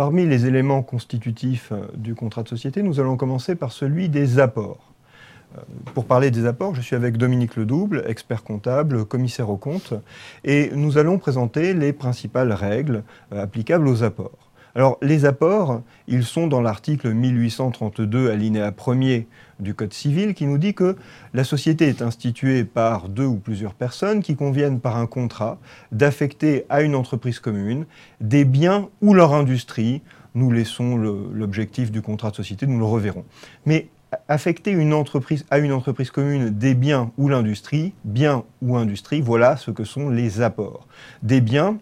Parmi les éléments constitutifs euh, du contrat de société, nous allons commencer par celui des apports. Euh, pour parler des apports, je suis avec Dominique Ledouble, expert comptable, commissaire aux comptes, et nous allons présenter les principales règles euh, applicables aux apports. Alors, les apports, ils sont dans l'article 1832, alinéa 1er du Code civil, qui nous dit que la société est instituée par deux ou plusieurs personnes qui conviennent par un contrat d'affecter à une entreprise commune des biens ou leur industrie. Nous laissons l'objectif du contrat de société, nous le reverrons. Mais affecter une entreprise, à une entreprise commune des biens ou l'industrie, biens ou industrie, voilà ce que sont les apports. Des biens,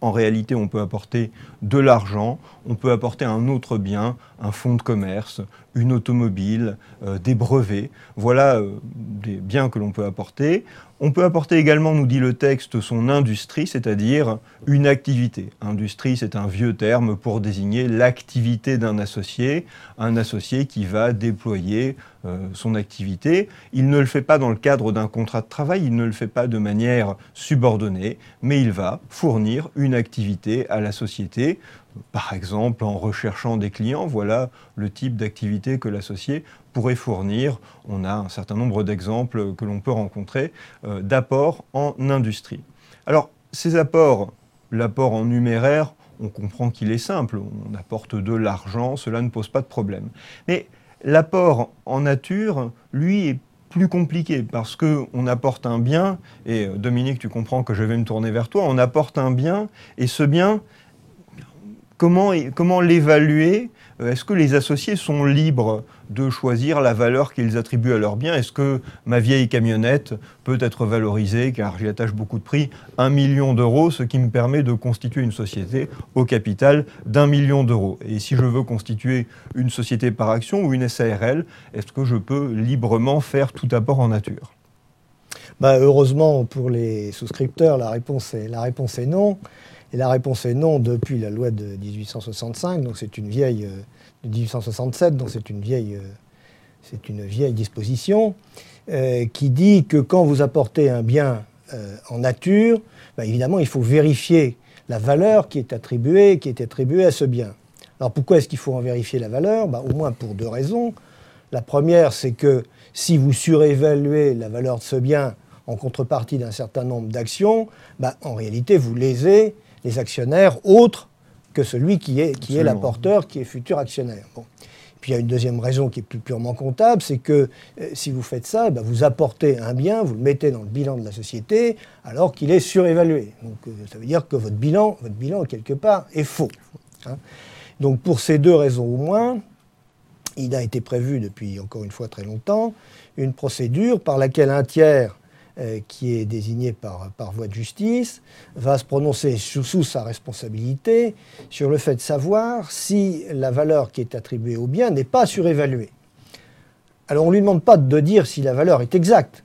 en réalité, on peut apporter de l'argent, on peut apporter un autre bien, un fonds de commerce, une automobile, euh, des brevets. Voilà euh, des biens que l'on peut apporter. On peut apporter également, nous dit le texte, son industrie, c'est-à-dire une activité. Industrie, c'est un vieux terme pour désigner l'activité d'un associé, un associé qui va déployer son activité. Il ne le fait pas dans le cadre d'un contrat de travail, il ne le fait pas de manière subordonnée, mais il va fournir une activité à la société par exemple en recherchant des clients, voilà le type d'activité que l'associé pourrait fournir. On a un certain nombre d'exemples que l'on peut rencontrer euh, d'apports en industrie. Alors ces apports, l'apport en numéraire, on comprend qu'il est simple, on apporte de l'argent, cela ne pose pas de problème. Mais l'apport en nature, lui, est plus compliqué parce qu'on apporte un bien, et euh, Dominique, tu comprends que je vais me tourner vers toi, on apporte un bien, et ce bien, Comment, l'évaluer? Euh, Est-ce que les associés sont libres de choisir la valeur qu'ils attribuent à leur bien? Est-ce que ma vieille camionnette peut être valorisée, car j'y attache beaucoup de prix, un million d'euros, ce qui me permet de constituer une société au capital d'un million d'euros. Et si je veux constituer une société par action ou une SARL, est-ce que je peux librement faire tout apport en nature? Bah, Heureusement pour les souscripteurs, la réponse est non. Et la réponse est non depuis la loi de 1865, donc c'est une vieille euh, de 1867, donc c'est une vieille, euh, c'est une vieille disposition euh, qui dit que quand vous apportez un bien en nature, bah, évidemment il faut vérifier la valeur qui est attribuée, qui est attribuée à ce bien. Alors pourquoi est-ce qu'il faut en vérifier la valeur? Bah, Au moins pour deux raisons. La première, c'est que si vous surévaluez la valeur de ce bien en contrepartie d'un certain nombre d'actions, bah, en réalité vous lésez les actionnaires autres que celui qui est, qui est l'apporteur, qui est futur actionnaire. Bon. Puis il y a une deuxième raison qui est plus purement comptable, c'est que euh, si vous faites ça, ben, vous apportez un bien, vous le mettez dans le bilan de la société, alors qu'il est surévalué. Donc euh, ça veut dire que votre bilan, votre bilan quelque part, est faux. Hein. Donc pour ces deux raisons au moins, il a été prévu depuis encore une fois très longtemps une procédure par laquelle un tiers euh, qui est désigné par, par voie de justice, va se prononcer sous, sa responsabilité sur le fait de savoir si la valeur qui est attribuée au bien n'est pas surévaluée. Alors on ne lui demande pas de dire si la valeur est exacte.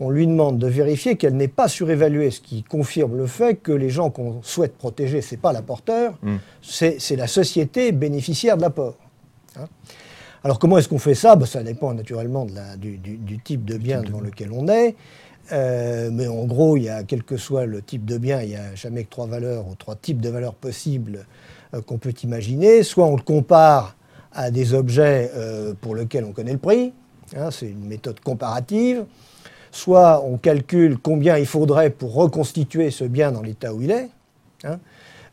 On lui demande de vérifier qu'elle n'est pas surévaluée, ce qui confirme le fait que les gens qu'on souhaite protéger, ce n'est pas l'apporteur, mm. c'est la société bénéficiaire de l'apport. Hein. alors comment est-ce qu'on fait ça? Ben, Ça dépend naturellement de la, du, du, type de bien devant lequel on est. Euh, mais en gros, il y a, quel que soit le type de bien, il n'y a jamais que trois valeurs ou trois types de valeurs possibles euh, qu'on peut imaginer. Soit on le compare à des objets euh, pour lesquels on connaît le prix, hein, c'est une méthode comparative. Soit on calcule combien il faudrait pour reconstituer ce bien dans l'état où il est. Hein.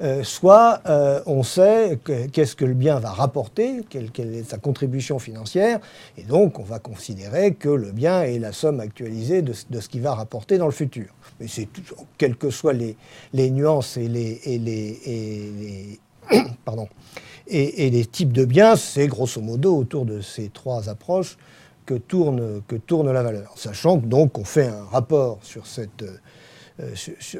Euh, soit euh, on sait qu'est-ce que le bien va rapporter, quelle, est sa contribution financière, et donc on va considérer que le bien est la somme actualisée de, ce qu'il va rapporter dans le futur. Mais c'est quelles que soient les, nuances et les, et les, pardon, et, les types de biens, c'est grosso modo autour de ces trois approches que tourne, que tourne la valeur. Sachant que donc on fait un rapport sur cette euh,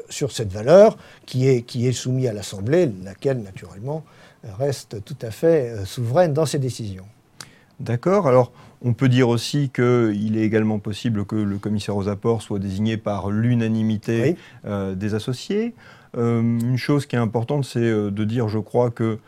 sur, cette valeur qui est, qui est soumise à l'Assemblée, laquelle, naturellement, reste tout à fait euh, souveraine dans ses décisions. D'accord. Alors, on peut dire aussi qu'il est également possible que le commissaire aux apports soit désigné par l'unanimité euh, des associés. une chose qui est importante, c'est de dire, je crois, que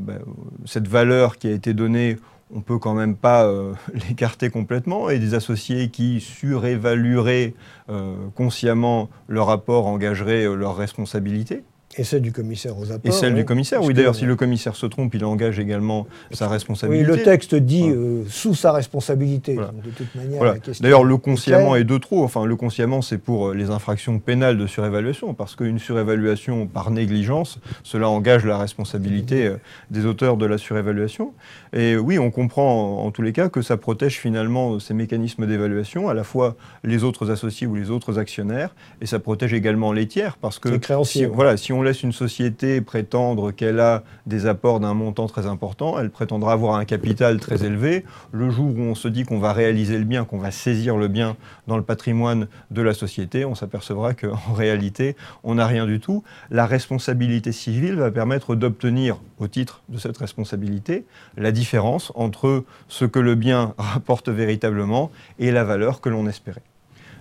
ben, cette valeur qui a été donnée on ne peut quand même pas euh, l'écarter complètement, et des associés qui surévalueraient euh, consciemment leur rapport engageraient euh, leur responsabilité Et celle du commissaire aux apports. Et celle oui. du commissaire, Parce oui. D'ailleurs, si le commissaire se trompe, il engage également sa Oui, responsabilité. le texte dit Voilà. euh, sous sa responsabilité. Voilà. Donc, de toute manière, Voilà. D'ailleurs, le consciemment est de trop. Enfin, le consciemment, c'est pour euh, les infractions pénales de surévaluation, parce qu'une surévaluation par négligence, cela engage la responsabilité euh, des auteurs de la surévaluation. Et oui, on comprend en, tous les cas que ça protège finalement ces mécanismes d'évaluation, à la fois les autres associés ou les autres actionnaires, et ça protège également les tiers, parce que Les créanciers, si, ouais. voilà, si on laisse une société prétendre qu'elle a des apports d'un montant très important, elle prétendra avoir un capital très élevé. Le jour où on se dit qu'on va réaliser le bien, qu'on va saisir le bien dans le patrimoine de la société, on s'apercevra qu'en réalité, on n'a rien du tout. La responsabilité civile va permettre d'obtenir, au titre de cette responsabilité, la différence entre ce que le bien rapporte véritablement et la valeur que l'on espérait.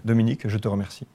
Dominique, je te remercie.